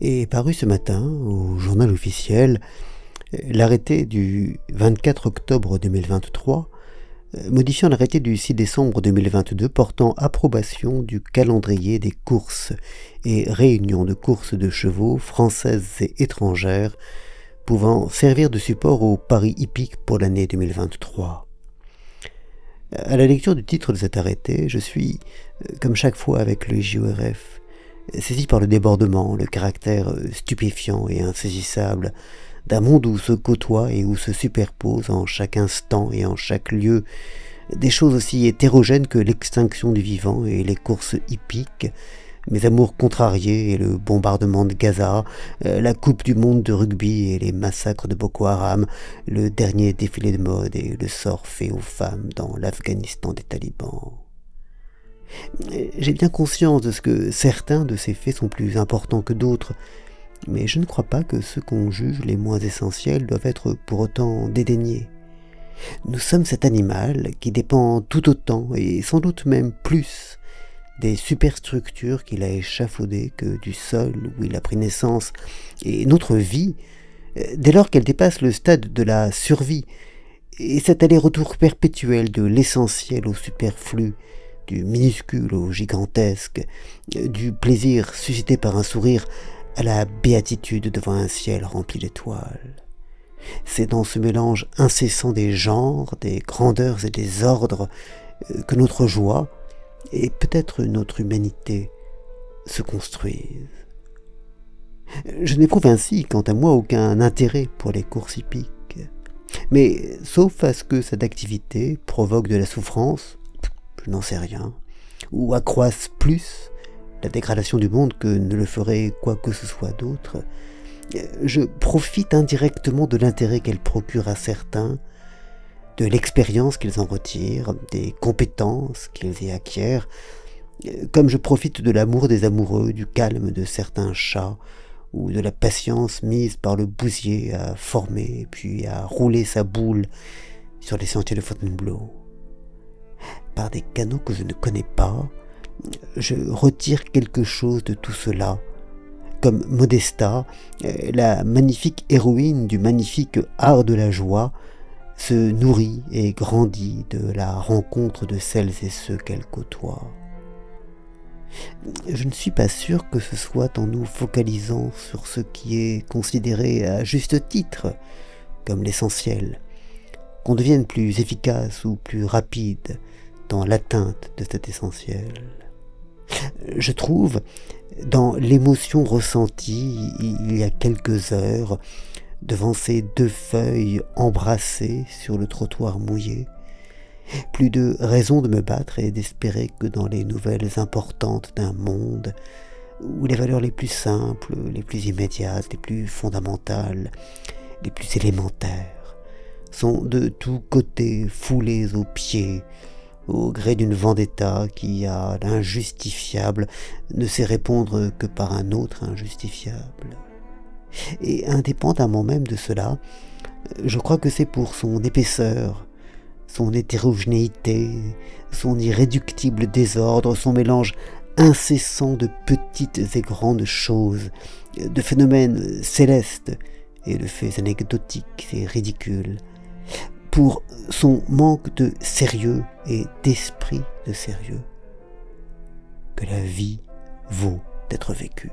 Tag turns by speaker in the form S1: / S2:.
S1: est paru ce matin au journal officiel l'arrêté du 24 octobre 2023 modifiant l'arrêté du 6 décembre 2022 portant approbation du calendrier des courses et réunions de courses de chevaux françaises et étrangères pouvant servir de support au paris hippique pour l'année 2023. À la lecture du titre de cet arrêté, je suis, comme chaque fois avec le JORF, saisi par le débordement, le caractère stupéfiant et insaisissable d'un monde où se côtoient et où se superposent en chaque instant et en chaque lieu des choses aussi hétérogènes que l'extinction du vivant et les courses hippiques, mes amours contrariés et le bombardement de Gaza, euh, la Coupe du Monde de rugby et les massacres de Boko Haram, le dernier défilé de mode et le sort fait aux femmes dans l'Afghanistan des talibans. J'ai bien conscience de ce que certains de ces faits sont plus importants que d'autres, mais je ne crois pas que ceux qu'on juge les moins essentiels doivent être pour autant dédaignés. Nous sommes cet animal qui dépend tout autant, et sans doute même plus, des superstructures qu'il a échafaudées que du sol où il a pris naissance, et notre vie, dès lors qu'elle dépasse le stade de la survie, et cet aller-retour perpétuel de l'essentiel au superflu, du minuscule au gigantesque, du plaisir suscité par un sourire à la béatitude devant un ciel rempli d'étoiles. C'est dans ce mélange incessant des genres, des grandeurs et des ordres euh, que notre joie, et peut-être notre humanité, se construisent. Je n'éprouve ainsi, quant à moi, aucun intérêt pour les courses hippiques. Mais sauf à ce que cette activité provoque de la souffrance, je n'en sais rien, ou accroisse plus la dégradation du monde que ne le ferait quoi que ce soit d'autre, je profite indirectement de l'intérêt qu'elle procure à certains, de l'expérience qu'ils en retirent, des compétences qu'ils y acquièrent, comme je profite de l'amour des amoureux, du calme de certains chats, ou de la patience mise par le bousier à former puis à rouler sa boule sur les sentiers de Fontainebleau. Des canaux que je ne connais pas, je retire quelque chose de tout cela, comme Modesta, euh, la magnifique héroïne du magnifique art de la joie, se nourrit et grandit de la rencontre de celles et ceux qu'elle côtoie. Je ne suis pas sûr que ce soit en nous focalisant sur ce qui est considéré à juste titre comme l'essentiel, qu'on devienne plus efficace ou plus rapide l'atteinte de cet essentiel. Je trouve, dans l'émotion ressentie il y a quelques heures, devant ces deux feuilles embrassées sur le trottoir mouillé, plus de raison de me battre et d'espérer que dans les nouvelles importantes d'un monde, où les valeurs les plus simples, les plus immédiates, les plus fondamentales, les plus élémentaires, sont de tous côtés foulées aux pieds, au gré d'une vendetta qui, à l'injustifiable, ne sait répondre que par un autre injustifiable. Et indépendamment même de cela, je crois que c'est pour son épaisseur, son hétérogénéité, son irréductible désordre, son mélange incessant de petites et grandes choses, de phénomènes célestes et de faits anecdotiques et ridicules, pour son manque de sérieux et d'esprit de sérieux, que la vie vaut d'être vécue.